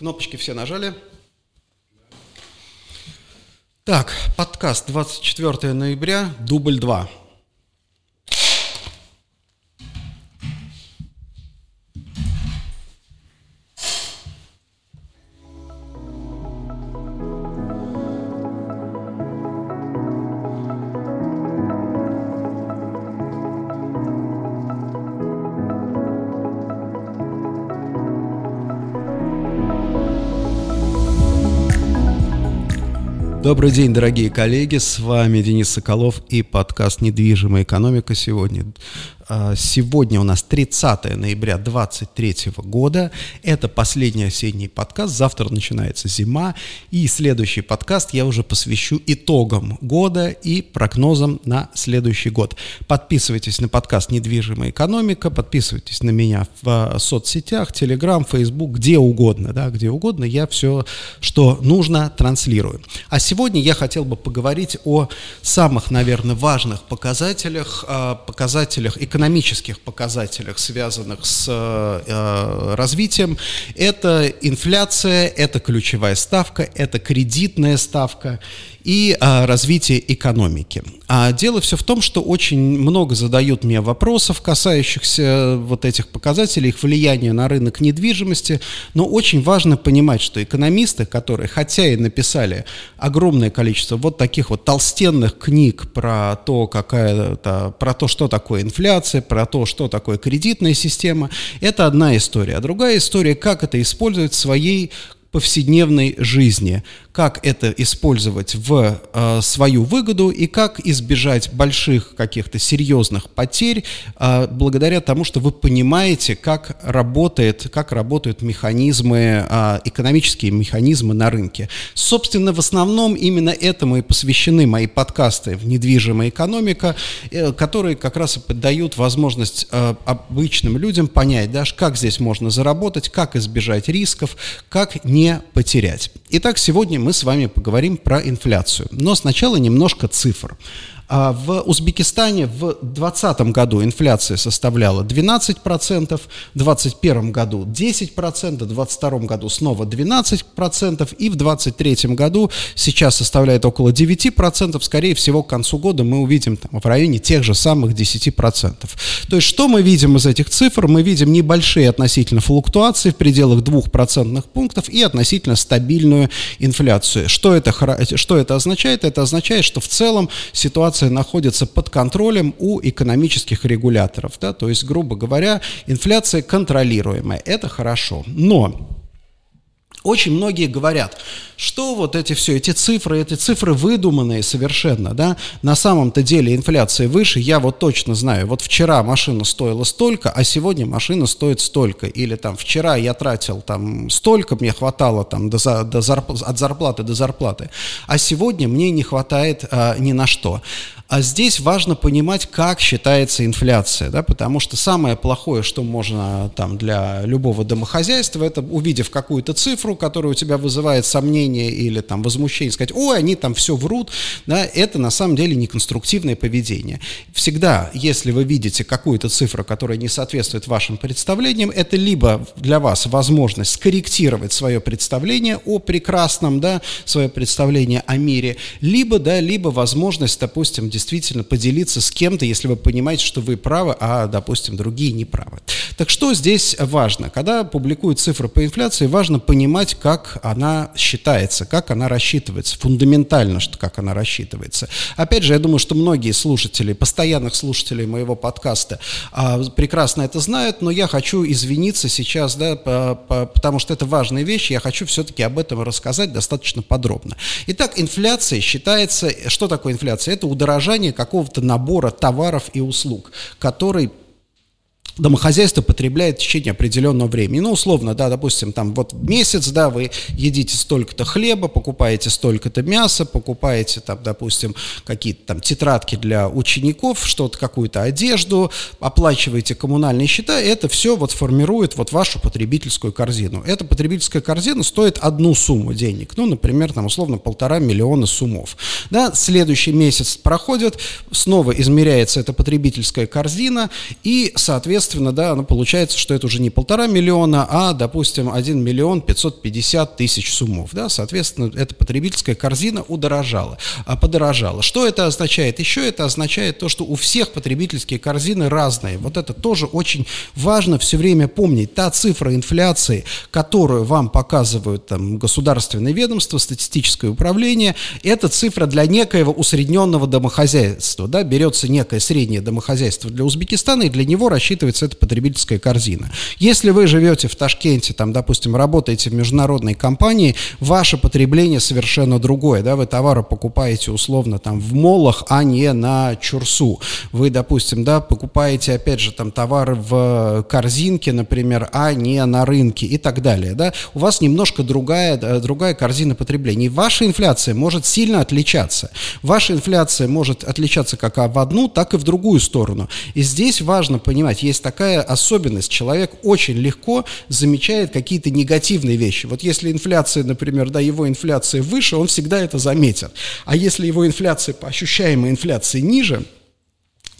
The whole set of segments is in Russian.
Кнопочки все нажали. Так, подкаст 24 ноября, дубль 2. Добрый день, дорогие коллеги, с вами Денис Соколов и подкаст «Недвижимая экономика» сегодня. А, сегодня у нас 30 ноября 2023 года. Это последний осенний подкаст. Завтра начинается зима. И следующий подкаст я уже посвящу итогам года и прогнозам на следующий год. Подписывайтесь на подкаст «Недвижимая экономика», подписывайтесь на меня в а, соцсетях, Telegram, Facebook, где угодно, да, где угодно. Я все, что нужно, транслирую. А сегодня я хотел бы поговорить о самых, наверное, важных показателях, а, показателях экономики экономических показателях, связанных с э, развитием, это инфляция, это ключевая ставка, это кредитная ставка и а, развитие экономики. А дело все в том, что очень много задают мне вопросов, касающихся вот этих показателей, их влияния на рынок недвижимости, но очень важно понимать, что экономисты, которые хотя и написали огромное количество вот таких вот толстенных книг про то, какая -то, про то, что такое инфляция, про то, что такое кредитная система, это одна история. А другая история, как это использовать в своей повседневной жизни, как это использовать в э, свою выгоду и как избежать больших каких-то серьезных потерь э, благодаря тому, что вы понимаете, как работает, как работают механизмы, э, экономические механизмы на рынке. Собственно, в основном именно этому и посвящены мои подкасты в «Недвижимая экономика», э, которые как раз и дают возможность э, обычным людям понять, да, как здесь можно заработать, как избежать рисков, как не потерять. Итак, сегодня мы с вами поговорим про инфляцию. Но сначала немножко цифр. А в Узбекистане в 2020 году инфляция составляла 12%, в 2021 году 10%, в 2022 году снова 12%, и в 2023 году сейчас составляет около 9%. Скорее всего, к концу года мы увидим там, в районе тех же самых 10%. То есть, что мы видим из этих цифр? Мы видим небольшие относительно флуктуации в пределах 2% пунктов и относительно стабильную инфляцию. Что это, что это означает? Это означает, что в целом ситуация инфляция находится под контролем у экономических регуляторов. Да? То есть, грубо говоря, инфляция контролируемая. Это хорошо. Но очень многие говорят, что вот эти все, эти цифры, эти цифры выдуманные совершенно, да, на самом-то деле инфляция выше, я вот точно знаю, вот вчера машина стоила столько, а сегодня машина стоит столько, или там вчера я тратил там столько, мне хватало там до, до зарп, от зарплаты до зарплаты, а сегодня мне не хватает а, ни на что. А здесь важно понимать, как считается инфляция, да, потому что самое плохое, что можно там для любого домохозяйства, это увидев какую-то цифру, которая у тебя вызывает сомнение или там возмущение, сказать, ой, они там все врут, да, это на самом деле неконструктивное поведение. Всегда, если вы видите какую-то цифру, которая не соответствует вашим представлениям, это либо для вас возможность скорректировать свое представление о прекрасном, да, свое представление о мире, либо, да, либо возможность, допустим, действительно поделиться с кем-то, если вы понимаете, что вы правы, а, допустим, другие не правы. Так что здесь важно? Когда публикуют цифры по инфляции, важно понимать, как она считается, как она рассчитывается, фундаментально, что как она рассчитывается. Опять же, я думаю, что многие слушатели, постоянных слушателей моего подкаста а, прекрасно это знают, но я хочу извиниться сейчас, да, по, по, потому что это важная вещь, я хочу все-таки об этом рассказать достаточно подробно. Итак, инфляция считается, что такое инфляция? Это удорожание удорожание какого-то набора товаров и услуг, который домохозяйство потребляет в течение определенного времени. Ну, условно, да, допустим, там вот месяц, да, вы едите столько-то хлеба, покупаете столько-то мяса, покупаете там, допустим, какие-то там тетрадки для учеников, что-то, какую-то одежду, оплачиваете коммунальные счета, это все вот формирует вот вашу потребительскую корзину. Эта потребительская корзина стоит одну сумму денег, ну, например, там, условно, полтора миллиона суммов. Да, следующий месяц проходит, снова измеряется эта потребительская корзина, и, соответственно, соответственно, да, ну, получается, что это уже не полтора миллиона, а, допустим, 1 миллион 550 тысяч суммов, да, соответственно, эта потребительская корзина удорожала, а, подорожала. Что это означает? Еще это означает то, что у всех потребительские корзины разные. Вот это тоже очень важно все время помнить. Та цифра инфляции, которую вам показывают там государственные ведомства, статистическое управление, это цифра для некоего усредненного домохозяйства, да, берется некое среднее домохозяйство для Узбекистана, и для него рассчитывается эта потребительская корзина. Если вы живете в Ташкенте, там, допустим, работаете в международной компании, ваше потребление совершенно другое, да, вы товары покупаете условно там в молах, а не на чурсу. Вы, допустим, да, покупаете, опять же, там товары в корзинке, например, а не на рынке и так далее, да. У вас немножко другая, э, другая корзина потребления. И ваша инфляция может сильно отличаться. Ваша инфляция может отличаться как в одну, так и в другую сторону. И здесь важно понимать, есть такая особенность. Человек очень легко замечает какие-то негативные вещи. Вот если инфляция, например, да, его инфляция выше, он всегда это заметит. А если его инфляция по ощущаемой инфляции ниже,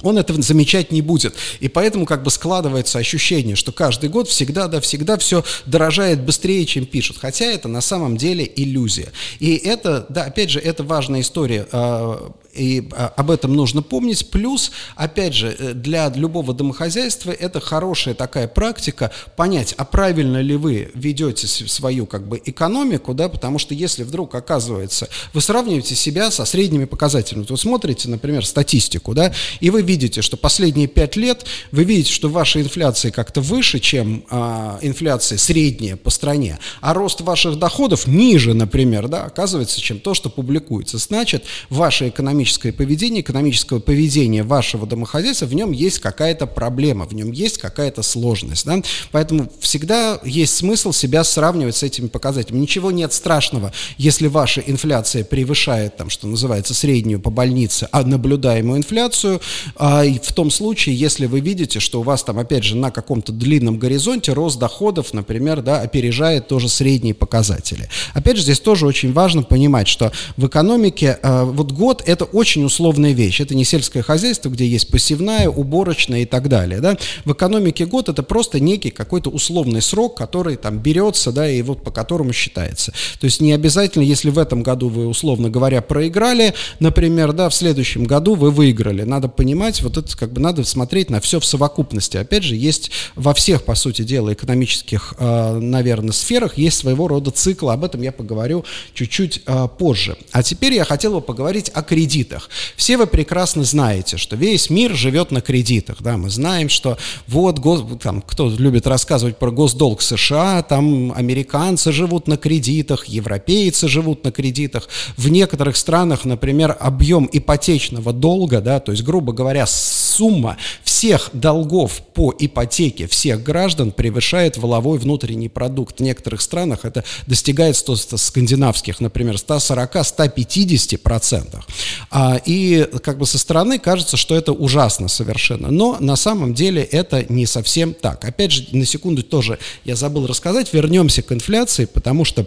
он этого замечать не будет. И поэтому как бы складывается ощущение, что каждый год всегда, да, всегда все дорожает быстрее, чем пишут. Хотя это на самом деле иллюзия. И это, да, опять же, это важная история а, и а, об этом нужно помнить. Плюс, опять же, э, для любого домохозяйства это хорошая такая практика понять, а правильно ли вы ведете свою как бы экономику, да, потому что если вдруг оказывается, вы сравниваете себя со средними показателями, вы смотрите, например, статистику, да, и вы видите, что последние пять лет вы видите, что ваша инфляция как-то выше, чем а, инфляция средняя по стране, а рост ваших доходов ниже, например, да, оказывается, чем то, что публикуется. Значит, ваша экономика экономическое поведение, экономического поведения вашего домохозяйства, в нем есть какая-то проблема, в нем есть какая-то сложность. Да? Поэтому всегда есть смысл себя сравнивать с этими показателями. Ничего нет страшного, если ваша инфляция превышает, там, что называется, среднюю по больнице, а наблюдаемую инфляцию, а, в том случае, если вы видите, что у вас там, опять же, на каком-то длинном горизонте рост доходов, например, да, опережает тоже средние показатели. Опять же, здесь тоже очень важно понимать, что в экономике а, вот год – это очень условная вещь. Это не сельское хозяйство, где есть посевная, уборочная и так далее. Да? В экономике год это просто некий какой-то условный срок, который там берется, да, и вот по которому считается. То есть не обязательно, если в этом году вы, условно говоря, проиграли, например, да, в следующем году вы выиграли. Надо понимать, вот это как бы надо смотреть на все в совокупности. Опять же, есть во всех, по сути дела, экономических, э, наверное, сферах есть своего рода цикл. Об этом я поговорю чуть-чуть э, позже. А теперь я хотел бы поговорить о кредитах кредитах. Все вы прекрасно знаете, что весь мир живет на кредитах. Да? Мы знаем, что вот, гос, там, кто любит рассказывать про госдолг США, там американцы живут на кредитах, европейцы живут на кредитах. В некоторых странах, например, объем ипотечного долга, да, то есть, грубо говоря, сумма всех долгов по ипотеке всех граждан превышает воловой внутренний продукт. В некоторых странах это достигает 100, скандинавских, например, 140-150%. А, и как бы со стороны кажется, что это ужасно совершенно. Но на самом деле это не совсем так. Опять же, на секунду тоже я забыл рассказать, вернемся к инфляции, потому что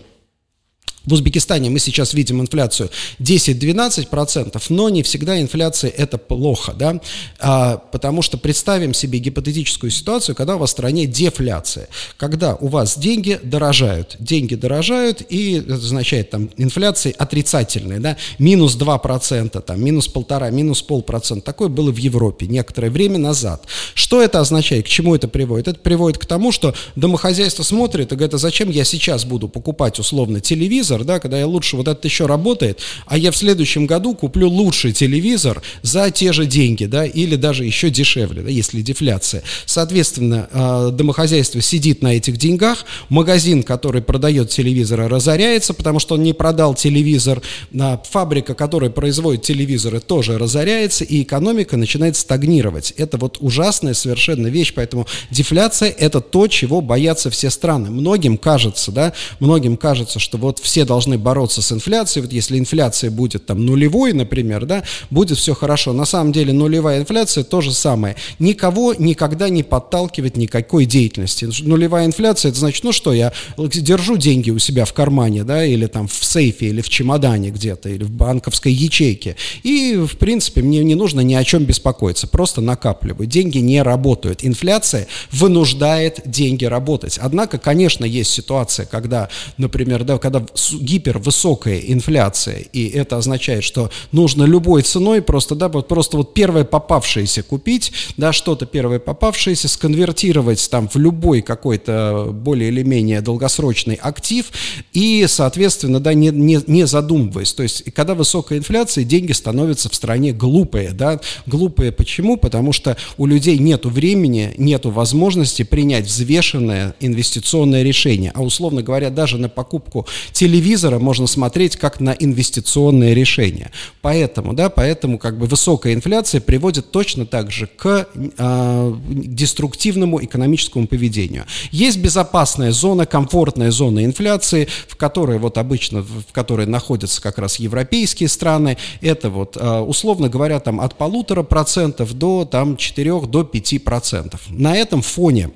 в Узбекистане мы сейчас видим инфляцию 10-12%, но не всегда инфляция это плохо, да, а, потому что представим себе гипотетическую ситуацию, когда у вас в стране дефляция, когда у вас деньги дорожают, деньги дорожают, и это означает там инфляция отрицательная, да, минус 2%, там, минус полтора, минус полпроцента, такое было в Европе некоторое время назад. Что это означает, к чему это приводит? Это приводит к тому, что домохозяйство смотрит и говорит, а зачем я сейчас буду покупать условно телевизор, телевизор, да, когда я лучше, вот этот еще работает, а я в следующем году куплю лучший телевизор за те же деньги, да, или даже еще дешевле, да, если дефляция. Соответственно, а, домохозяйство сидит на этих деньгах, магазин, который продает телевизоры, разоряется, потому что он не продал телевизор, а, фабрика, которая производит телевизоры, тоже разоряется, и экономика начинает стагнировать. Это вот ужасная совершенно вещь, поэтому дефляция – это то, чего боятся все страны. Многим кажется, да, многим кажется, что вот все должны бороться с инфляцией, вот если инфляция будет там нулевой, например, да, будет все хорошо. На самом деле нулевая инфляция то же самое. Никого никогда не подталкивает никакой деятельности. Нулевая инфляция, это значит, ну что, я держу деньги у себя в кармане, да, или там в сейфе, или в чемодане где-то, или в банковской ячейке. И, в принципе, мне не нужно ни о чем беспокоиться, просто накапливаю. Деньги не работают. Инфляция вынуждает деньги работать. Однако, конечно, есть ситуация, когда, например, да, когда гипервысокая инфляция, и это означает, что нужно любой ценой просто, да, вот просто вот первое попавшееся купить, да, что-то первое попавшееся, сконвертировать там в любой какой-то более или менее долгосрочный актив и, соответственно, да, не, не, не задумываясь. То есть, когда высокая инфляция, деньги становятся в стране глупые, да, глупые почему? Потому что у людей нет времени, нет возможности принять взвешенное инвестиционное решение, а условно говоря, даже на покупку телевизора можно смотреть как на инвестиционное решение. Поэтому, да, поэтому как бы высокая инфляция приводит точно так же к э, деструктивному экономическому поведению. Есть безопасная зона, комфортная зона инфляции, в которой вот обычно, в которой находятся как раз европейские страны, это вот, э, условно говоря, там от полутора процентов до там 4 до 5 процентов. На этом фоне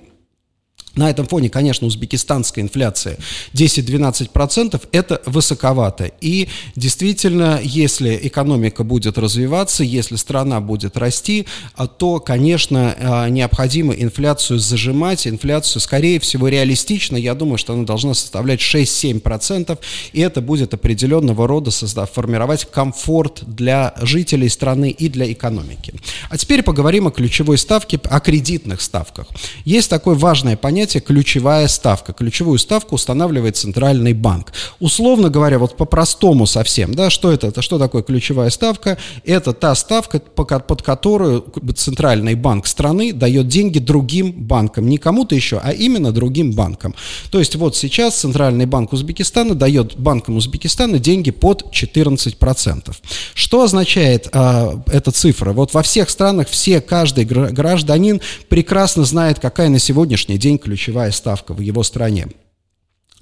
на этом фоне, конечно, узбекистанская инфляция 10-12% это высоковато. И действительно, если экономика будет развиваться, если страна будет расти, а, то, конечно, а, необходимо инфляцию зажимать. Инфляцию, скорее всего, реалистично, я думаю, что она должна составлять 6-7%, и это будет определенного рода создав, формировать комфорт для жителей страны и для экономики. А теперь поговорим о ключевой ставке, о кредитных ставках. Есть такое важное понятие, понятие ключевая ставка. Ключевую ставку устанавливает центральный банк. Условно говоря, вот по-простому совсем, да, что это? Это что такое ключевая ставка? Это та ставка, под которую центральный банк страны дает деньги другим банкам. Не кому-то еще, а именно другим банкам. То есть вот сейчас Центральный банк Узбекистана дает банкам Узбекистана деньги под 14%. Что означает а, эта цифра? Вот во всех странах все, каждый гражданин прекрасно знает, какая на сегодняшний день ключевая ключевая ставка в его стране.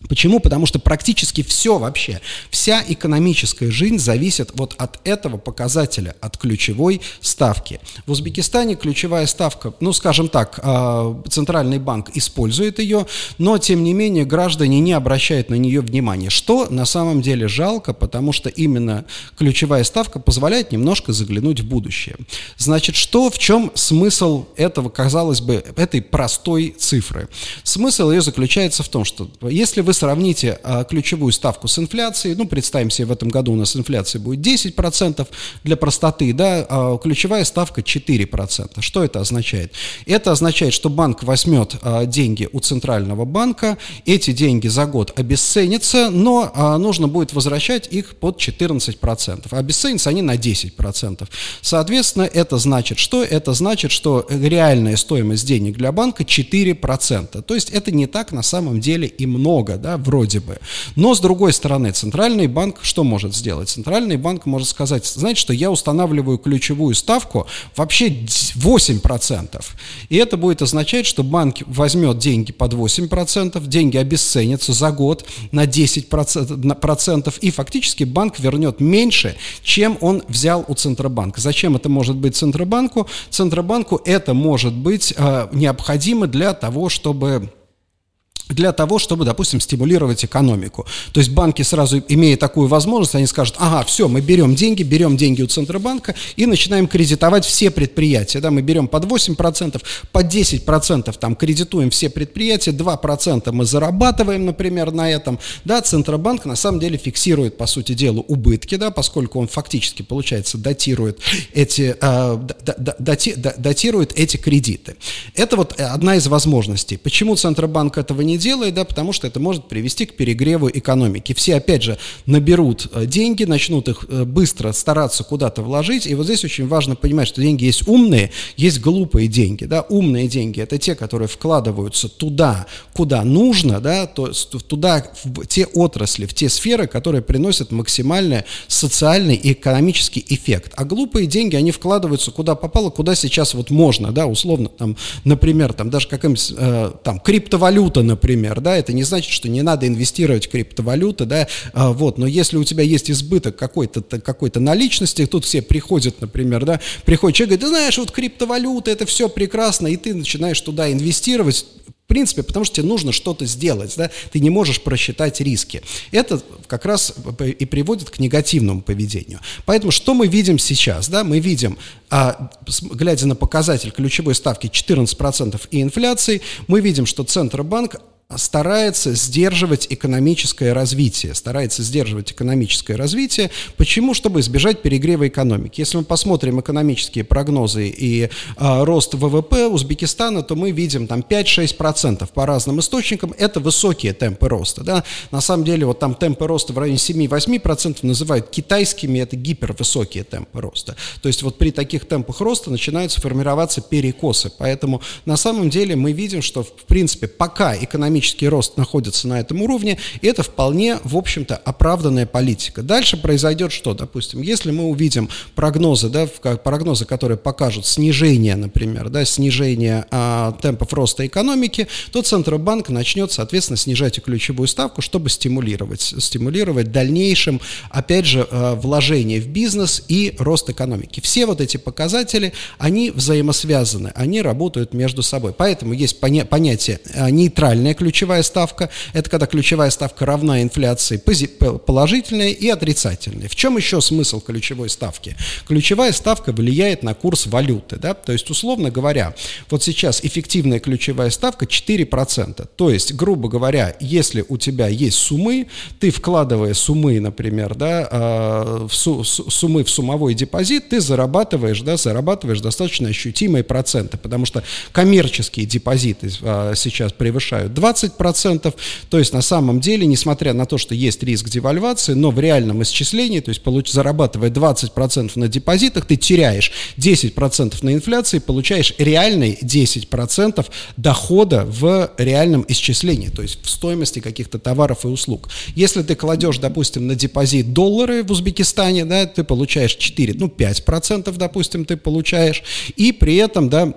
Почему? Потому что практически все вообще, вся экономическая жизнь зависит вот от этого показателя, от ключевой ставки. В Узбекистане ключевая ставка, ну, скажем так, а, Центральный банк использует ее, но, тем не менее, граждане не обращают на нее внимания, что на самом деле жалко, потому что именно ключевая ставка позволяет немножко заглянуть в будущее. Значит, что, в чем смысл этого, казалось бы, этой простой цифры? Смысл ее заключается в том, что если вы сравните а, ключевую ставку с инфляцией, ну, представим себе, в этом году у нас инфляция будет 10% для простоты, да, а ключевая ставка 4%. Что это означает? Это означает, что банк возьмет а, деньги у центрального банка, эти деньги за год обесценятся, но нужно будет возвращать их под 14%. Обесценятся они на 10%. Соответственно, это значит что? Это значит, что реальная стоимость денег для банка 4%. То есть это не так на самом деле и много, да, вроде бы. Но, с другой стороны, Центральный банк что может сделать? Центральный банк может сказать, знаете, что я устанавливаю ключевую ставку вообще 8%. И это будет означать, что банк возьмет деньги под 8%, деньги обесценятся за год на 10%, и фактически банк вернет меньше, чем он взял у Центробанка. Зачем это может быть Центробанку? Центробанку это может быть э, необходимо для того, чтобы для того, чтобы, допустим, стимулировать экономику. То есть банки сразу, имея такую возможность, они скажут, ага, все, мы берем деньги, берем деньги у Центробанка и начинаем кредитовать все предприятия. Да, мы берем под 8%, под 10% там кредитуем все предприятия, 2% мы зарабатываем, например, на этом. Да, Центробанк на самом деле фиксирует, по сути дела, убытки, да, поскольку он фактически, получается, датирует эти, э, дати, датирует эти кредиты. Это вот одна из возможностей. Почему Центробанк этого не не делает, да, потому что это может привести к перегреву экономики. Все, опять же, наберут э, деньги, начнут их э, быстро стараться куда-то вложить, и вот здесь очень важно понимать, что деньги есть умные, есть глупые деньги, да, умные деньги – это те, которые вкладываются туда, куда нужно, да, то туда, в те отрасли, в те сферы, которые приносят максимальный социальный и экономический эффект. А глупые деньги, они вкладываются куда попало, куда сейчас вот можно, да, условно, там, например, там даже какая-нибудь, э, там, криптовалюта, например, например, да, это не значит, что не надо инвестировать в криптовалюты, да, а, вот, но если у тебя есть избыток какой-то какой-то наличности, тут все приходят, например, да, приходит человек, говорит, ты знаешь, вот криптовалюта, это все прекрасно, и ты начинаешь туда инвестировать, в принципе, потому что тебе нужно что-то сделать, да, ты не можешь просчитать риски. Это как раз и приводит к негативному поведению. Поэтому что мы видим сейчас, да, мы видим, а, глядя на показатель ключевой ставки 14% и инфляции, мы видим, что Центробанк старается сдерживать экономическое развитие, старается сдерживать экономическое развитие. Почему? Чтобы избежать перегрева экономики. Если мы посмотрим экономические прогнозы и а, рост ВВП Узбекистана, то мы видим там 5-6% по разным источникам. Это высокие темпы роста. Да? На самом деле вот там темпы роста в районе 7-8% называют китайскими, это гипервысокие темпы роста. То есть вот при таких темпах роста начинаются формироваться перекосы. Поэтому на самом деле мы видим, что в принципе пока экономический экономический рост находится на этом уровне, и это вполне, в общем-то, оправданная политика. Дальше произойдет что? Допустим, если мы увидим прогнозы, да, прогнозы, которые покажут снижение, например, да, снижение а, темпов роста экономики, то Центробанк начнет, соответственно, снижать и ключевую ставку, чтобы стимулировать, стимулировать дальнейшим, опять же, а, вложение в бизнес и рост экономики. Все вот эти показатели, они взаимосвязаны, они работают между собой. Поэтому есть поня- понятие а, нейтральная ключевая ключевая ставка. Это когда ключевая ставка равна инфляции положительная и отрицательная. В чем еще смысл ключевой ставки? Ключевая ставка влияет на курс валюты. Да? То есть, условно говоря, вот сейчас эффективная ключевая ставка 4%. То есть, грубо говоря, если у тебя есть суммы, ты вкладывая суммы, например, да, а, в су суммы в суммовой депозит, ты зарабатываешь, да, зарабатываешь достаточно ощутимые проценты, потому что коммерческие депозиты а, сейчас превышают 20 20%. То есть на самом деле, несмотря на то, что есть риск девальвации, но в реальном исчислении, то есть получ, зарабатывая 20% на депозитах, ты теряешь 10% на инфляции, получаешь реальный 10% дохода в реальном исчислении, то есть в стоимости каких-то товаров и услуг. Если ты кладешь, допустим, на депозит доллары в Узбекистане, да, ты получаешь 4, ну 5%, допустим, ты получаешь, и при этом, да,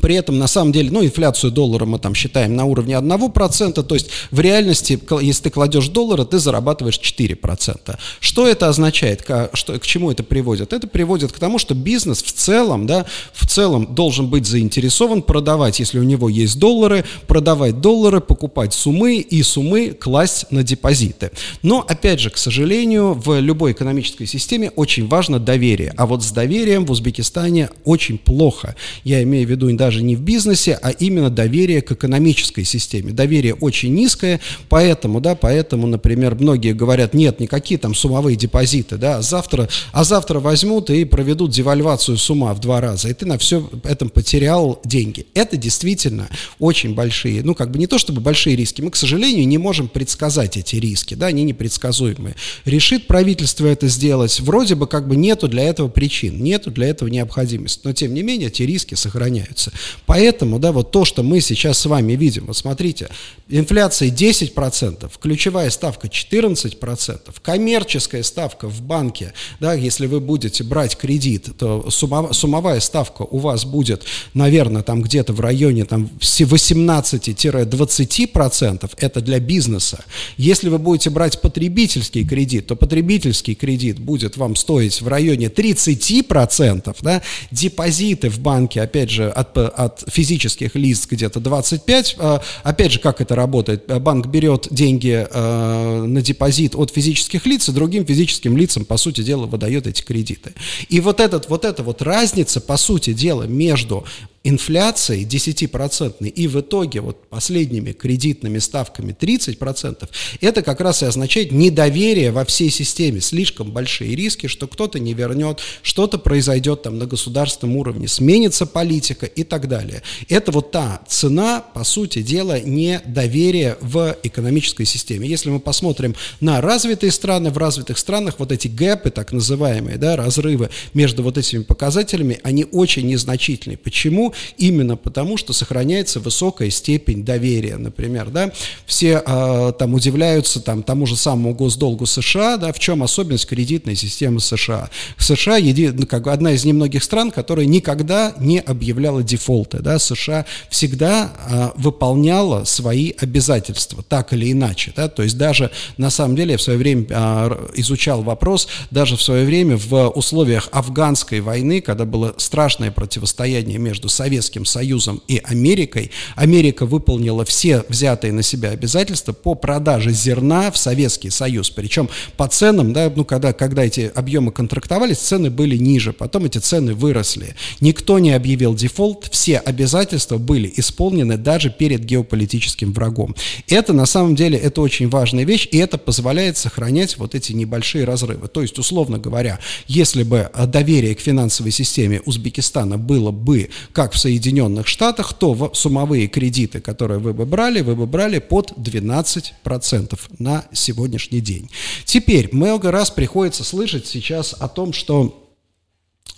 при этом, на самом деле, ну, инфляцию доллара мы там считаем на уровне 1%, то есть в реальности, если ты кладешь доллары, ты зарабатываешь 4%. Что это означает? К, что, к чему это приводит? Это приводит к тому, что бизнес в целом, да, в целом должен быть заинтересован продавать, если у него есть доллары, продавать доллары, покупать суммы и суммы класть на депозиты. Но, опять же, к сожалению, в любой экономической системе очень важно доверие. А вот с доверием в Узбекистане очень плохо. Я имею в виду даже не в бизнесе, а именно доверие к экономической системе. Доверие очень низкое, поэтому, да, поэтому, например, многие говорят, нет, никакие там суммовые депозиты, да, а завтра, а завтра возьмут и проведут девальвацию с ума в два раза, и ты на все этом потерял деньги. Это действительно очень большие, ну, как бы не то чтобы большие риски, мы, к сожалению, не можем предсказать эти риски, да, они непредсказуемые. Решит правительство это сделать, вроде бы как бы нету для этого причин, нету для этого необходимости, но тем не менее эти риски сохраняются. Поэтому, да, вот то, что мы сейчас с вами видим, вот смотрите, инфляция 10%, ключевая ставка 14%, коммерческая ставка в банке, да, если вы будете брать кредит, то суммовая ставка у вас будет, наверное, там где-то в районе там 18-20%, это для бизнеса. Если вы будете брать потребительский кредит, то потребительский кредит будет вам стоить в районе 30%, да, депозиты в банке, опять же, от от физических лиц где-то 25. А, опять же, как это работает? Банк берет деньги а, на депозит от физических лиц, и другим физическим лицам, по сути дела, выдает эти кредиты. И вот, этот, вот эта вот разница, по сути дела, между инфляцией 10% и в итоге вот последними кредитными ставками 30%, это как раз и означает недоверие во всей системе, слишком большие риски, что кто-то не вернет, что-то произойдет там на государственном уровне, сменится политика и так далее. Это вот та цена, по сути дела, недоверия в экономической системе. Если мы посмотрим на развитые страны, в развитых странах вот эти гэпы, так называемые, да, разрывы между вот этими показателями, они очень незначительные. Почему? Именно потому, что сохраняется высокая степень доверия, например, да, все э, там удивляются там тому же самому госдолгу США, да, в чем особенность кредитной системы США. США еди, ну, как одна из немногих стран, которая никогда не объявляла дефолты, да, США всегда э, выполняла свои обязательства, так или иначе, да, то есть даже на самом деле я в свое время э, изучал вопрос, даже в свое время в условиях афганской войны, когда было страшное противостояние между Советским Союзом и Америкой, Америка выполнила все взятые на себя обязательства по продаже зерна в Советский Союз, причем по ценам, да, ну, когда, когда эти объемы контрактовались, цены были ниже, потом эти цены выросли. Никто не объявил дефолт, все обязательства были исполнены даже перед геополитическим врагом. Это на самом деле, это очень важная вещь, и это позволяет сохранять вот эти небольшие разрывы. То есть, условно говоря, если бы доверие к финансовой системе Узбекистана было бы как в Соединенных Штатах, то суммовые кредиты, которые вы бы брали, вы бы брали под 12% на сегодняшний день. Теперь много раз приходится слышать сейчас о том, что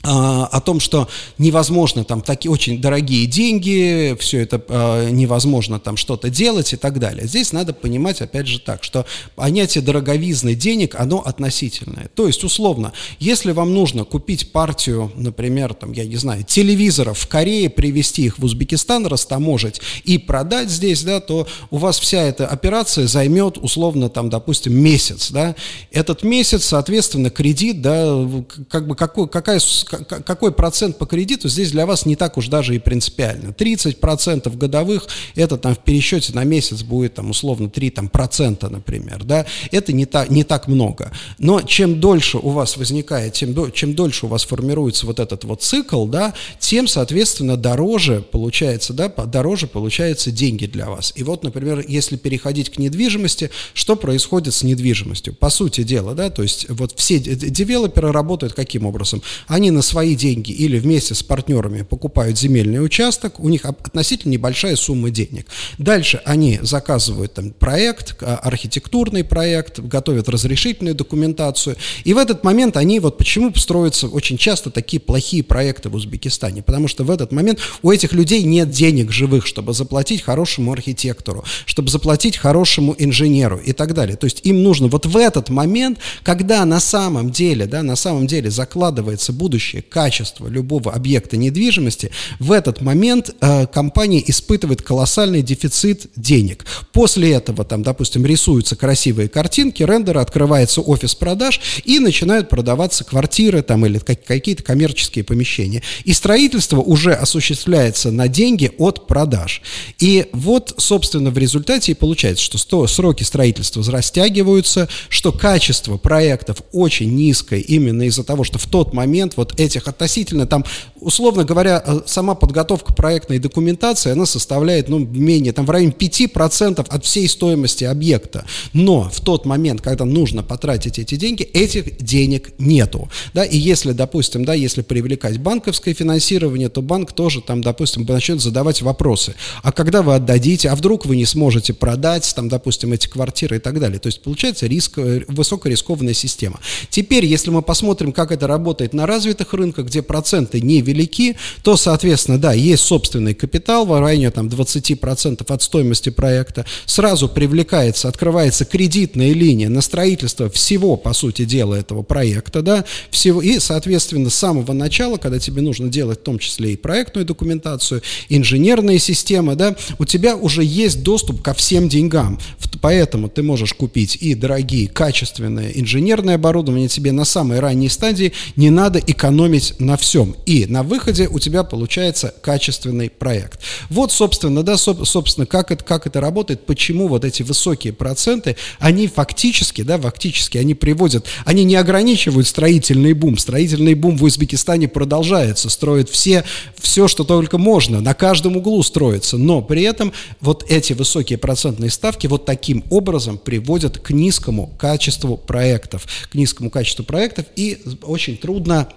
о том, что невозможно там такие очень дорогие деньги, все это э, невозможно там что-то делать и так далее. Здесь надо понимать, опять же, так, что понятие дороговизны денег, оно относительное. То есть, условно, если вам нужно купить партию, например, там, я не знаю, телевизоров в Корее, привезти их в Узбекистан, растаможить и продать здесь, да, то у вас вся эта операция займет, условно, там, допустим, месяц, да. Этот месяц, соответственно, кредит, да, как бы какой, какая какой процент по кредиту здесь для вас не так уж даже и принципиально. 30% годовых, это там в пересчете на месяц будет там условно 3 там, процента, например, да, это не, та, не так много. Но чем дольше у вас возникает, тем, до, чем дольше у вас формируется вот этот вот цикл, да, тем, соответственно, дороже получается, да, дороже получаются деньги для вас. И вот, например, если переходить к недвижимости, что происходит с недвижимостью? По сути дела, да, то есть вот все девелоперы работают каким образом? Они на свои деньги или вместе с партнерами покупают земельный участок, у них относительно небольшая сумма денег. Дальше они заказывают там проект, а, архитектурный проект, готовят разрешительную документацию. И в этот момент они, вот почему строятся очень часто такие плохие проекты в Узбекистане, потому что в этот момент у этих людей нет денег живых, чтобы заплатить хорошему архитектору, чтобы заплатить хорошему инженеру и так далее. То есть им нужно вот в этот момент, когда на самом деле, да, на самом деле закладывается будущее будущее качество любого объекта недвижимости, в этот момент э, компания испытывает колоссальный дефицит денег. После этого, там, допустим, рисуются красивые картинки, рендеры, открывается офис продаж и начинают продаваться квартиры там, или какие-то коммерческие помещения. И строительство уже осуществляется на деньги от продаж. И вот, собственно, в результате и получается, что сроки строительства растягиваются, что качество проектов очень низкое именно из-за того, что в тот момент вот этих относительно, там, условно говоря, э, сама подготовка проектной документации, она составляет, ну, менее, там, в районе 5% от всей стоимости объекта. Но в тот момент, когда нужно потратить эти деньги, этих денег нету, да, и если, допустим, да, если привлекать банковское финансирование, то банк тоже, там, допустим, начнет задавать вопросы, а когда вы отдадите, а вдруг вы не сможете продать, там, допустим, эти квартиры и так далее. То есть, получается, риск, э, высокорискованная система. Теперь, если мы посмотрим, как это работает на развитых рынках, где проценты невелики, то, соответственно, да, есть собственный капитал в районе там, 20% от стоимости проекта, сразу привлекается, открывается кредитная линия на строительство всего, по сути дела, этого проекта, да, всего, и, соответственно, с самого начала, когда тебе нужно делать в том числе и проектную документацию, инженерные системы, да, у тебя уже есть доступ ко всем деньгам, поэтому ты можешь купить и дорогие, качественные инженерное оборудование тебе на самой ранней стадии, не надо экономить на всем. И на выходе у тебя получается качественный проект. Вот, собственно, да, собственно, как это, как это работает, почему вот эти высокие проценты, они фактически, да, фактически, они приводят, они не ограничивают строительный бум. Строительный бум в Узбекистане продолжается, строят все, все, что только можно, на каждом углу строится, но при этом вот эти высокие процентные ставки вот таким образом приводят к низкому качеству проектов, к низкому качеству проектов, и очень трудно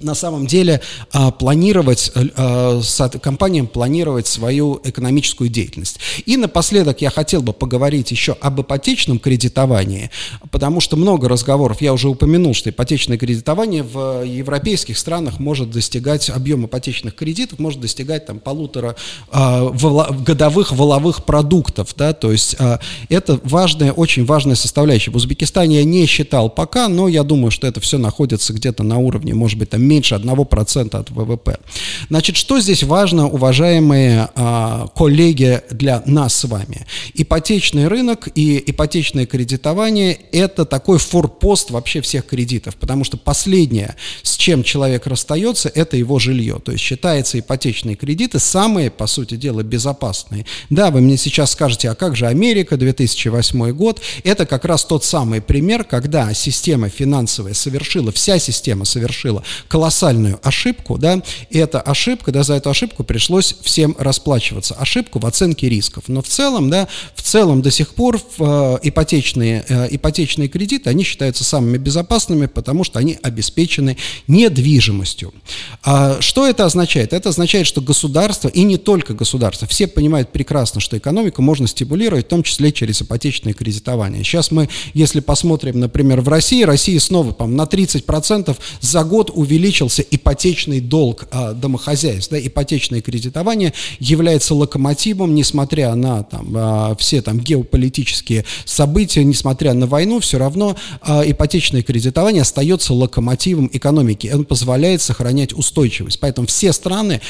на самом деле а, планировать, а, компаниям планировать свою экономическую деятельность. И напоследок я хотел бы поговорить еще об ипотечном кредитовании, потому что много разговоров, я уже упомянул, что ипотечное кредитование в европейских странах может достигать, объем ипотечных кредитов может достигать там полутора а, годовых воловых продуктов, да, то есть это важная, очень важная составляющая. В Узбекистане я не считал пока, но я думаю, что это все находится где-то на уровне, может быть, там меньше 1% от ВВП. Значит, что здесь важно, уважаемые а, коллеги, для нас с вами? Ипотечный рынок и ипотечное кредитование – это такой форпост вообще всех кредитов, потому что последнее, с чем человек расстается, это его жилье. То есть считается ипотечные кредиты самые, по сути дела, безопасные. Да, вы мне сейчас скажете, а как же Америка, 2008 год? Это как раз тот самый пример, когда система финансовая совершила, вся система совершила колоссальную ошибку, да, и эта ошибка, да, за эту ошибку пришлось всем расплачиваться. Ошибку в оценке рисков. Но в целом, да, в целом до сих пор э, ипотечные, э, ипотечные кредиты, они считаются самыми безопасными, потому что они обеспечены недвижимостью. А что это означает? Это означает, что государство, и не только государство, все понимают прекрасно, что экономику можно стимулировать, в том числе через ипотечное кредитование. Сейчас мы, если посмотрим, например, в России, Россия снова, по на 30% за год увеличился ипотечный долг а, домохозяйств. Да, ипотечное кредитование является локомотивом, несмотря на там, а, все там, геополитические события, несмотря на войну, все равно а, ипотечное кредитование остается локомотивом экономики. Он позволяет сохранять устойчивость. Поэтому все страны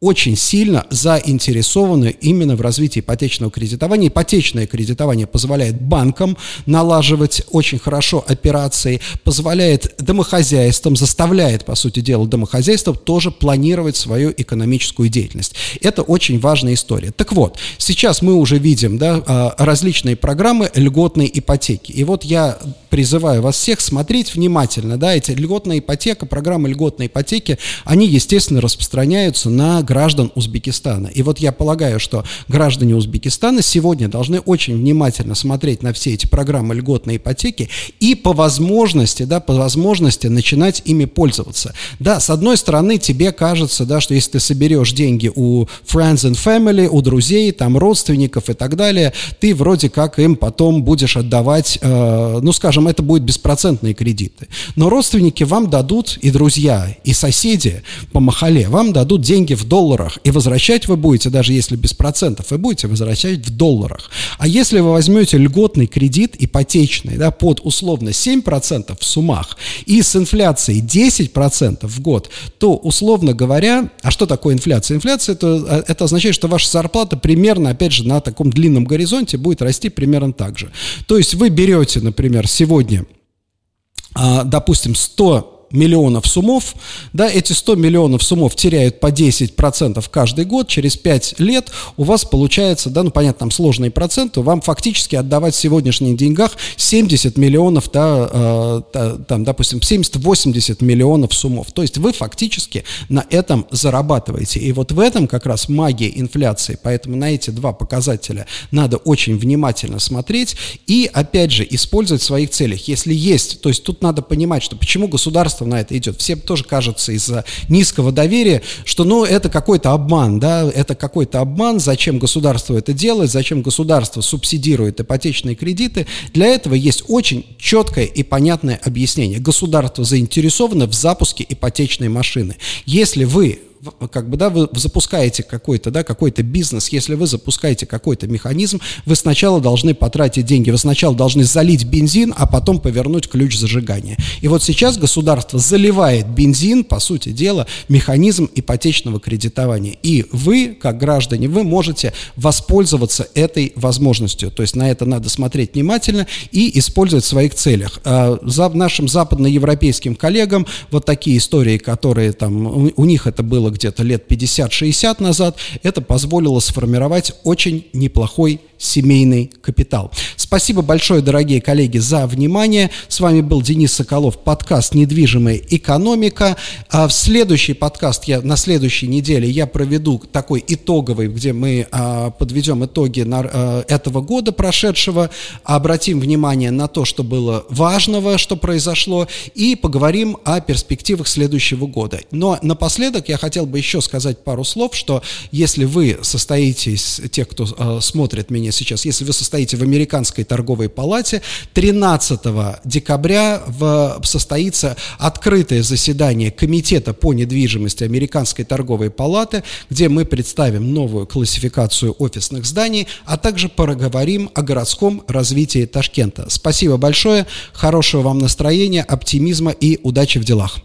очень сильно заинтересованы именно в развитии ипотечного кредитования. Ипотечное кредитование позволяет банкам налаживать очень хорошо операции, позволяет домохозяйствам, заставляет, по сути дела, домохозяйство тоже планировать свою экономическую деятельность. Это очень важная история. Так вот, сейчас мы уже видим да, а, различные программы льготной ипотеки. И вот я призываю вас всех смотреть внимательно. Да, эти льготная ипотека, программы льготной ипотеки, они, естественно, распространяются на граждан Узбекистана. И вот я полагаю, что граждане Узбекистана сегодня должны очень внимательно смотреть на все эти программы льготной ипотеки и по возможности, да, по возможности начинать ими пользоваться. Да, с одной стороны, тебе кажется, да, что если ты соберешь деньги у friends and family, у друзей, там, родственников и так далее, ты вроде как им потом будешь отдавать, э, ну, скажем, это будет беспроцентные кредиты. Но родственники вам дадут, и друзья, и соседи по махале вам дадут деньги в долг долларах, и возвращать вы будете, даже если без процентов, вы будете возвращать в долларах. А если вы возьмете льготный кредит ипотечный да, под условно 7% в суммах и с инфляцией 10% в год, то, условно говоря, а что такое инфляция? Инфляция это, это означает, что ваша зарплата примерно, опять же, на таком длинном горизонте будет расти примерно так же. То есть вы берете, например, сегодня, а, допустим, 100 миллионов сумов, да, эти 100 миллионов сумов теряют по 10% каждый год, через 5 лет у вас получается, да, ну, понятно, там сложные проценты, вам фактически отдавать в сегодняшних деньгах 70 миллионов, да, э, там, допустим, 70-80 миллионов сумов. То есть вы фактически на этом зарабатываете. И вот в этом как раз магия инфляции. Поэтому на эти два показателя надо очень внимательно смотреть и, опять же, использовать в своих целях. Если есть, то есть тут надо понимать, что почему государство государство на это идет. Всем тоже кажется из-за низкого доверия, что ну это какой-то обман, да, это какой-то обман, зачем государство это делает, зачем государство субсидирует ипотечные кредиты. Для этого есть очень четкое и понятное объяснение. Государство заинтересовано в запуске ипотечной машины. Если вы как бы, да, вы запускаете какой-то, да, какой-то бизнес, если вы запускаете какой-то механизм, вы сначала должны потратить деньги, вы сначала должны залить бензин, а потом повернуть ключ зажигания. И вот сейчас государство заливает бензин, по сути дела, механизм ипотечного кредитования. И вы, как граждане, вы можете воспользоваться этой возможностью. То есть на это надо смотреть внимательно и использовать в своих целях. А, за нашим западноевропейским коллегам вот такие истории, которые там, у них это было где-то лет 50-60 назад, это позволило сформировать очень неплохой семейный капитал. Спасибо большое, дорогие коллеги, за внимание. С вами был Денис Соколов, подкаст «Недвижимая экономика». А в следующий подкаст я на следующей неделе я проведу такой итоговый, где мы а, подведем итоги на, а, этого года прошедшего, обратим внимание на то, что было важного, что произошло, и поговорим о перспективах следующего года. Но напоследок я хотел бы еще сказать пару слов, что если вы состоите из тех, кто э, смотрит меня сейчас, если вы состоите в Американской торговой палате, 13 декабря в, состоится открытое заседание Комитета по недвижимости Американской торговой палаты, где мы представим новую классификацию офисных зданий, а также поговорим о городском развитии Ташкента. Спасибо большое, хорошего вам настроения, оптимизма и удачи в делах.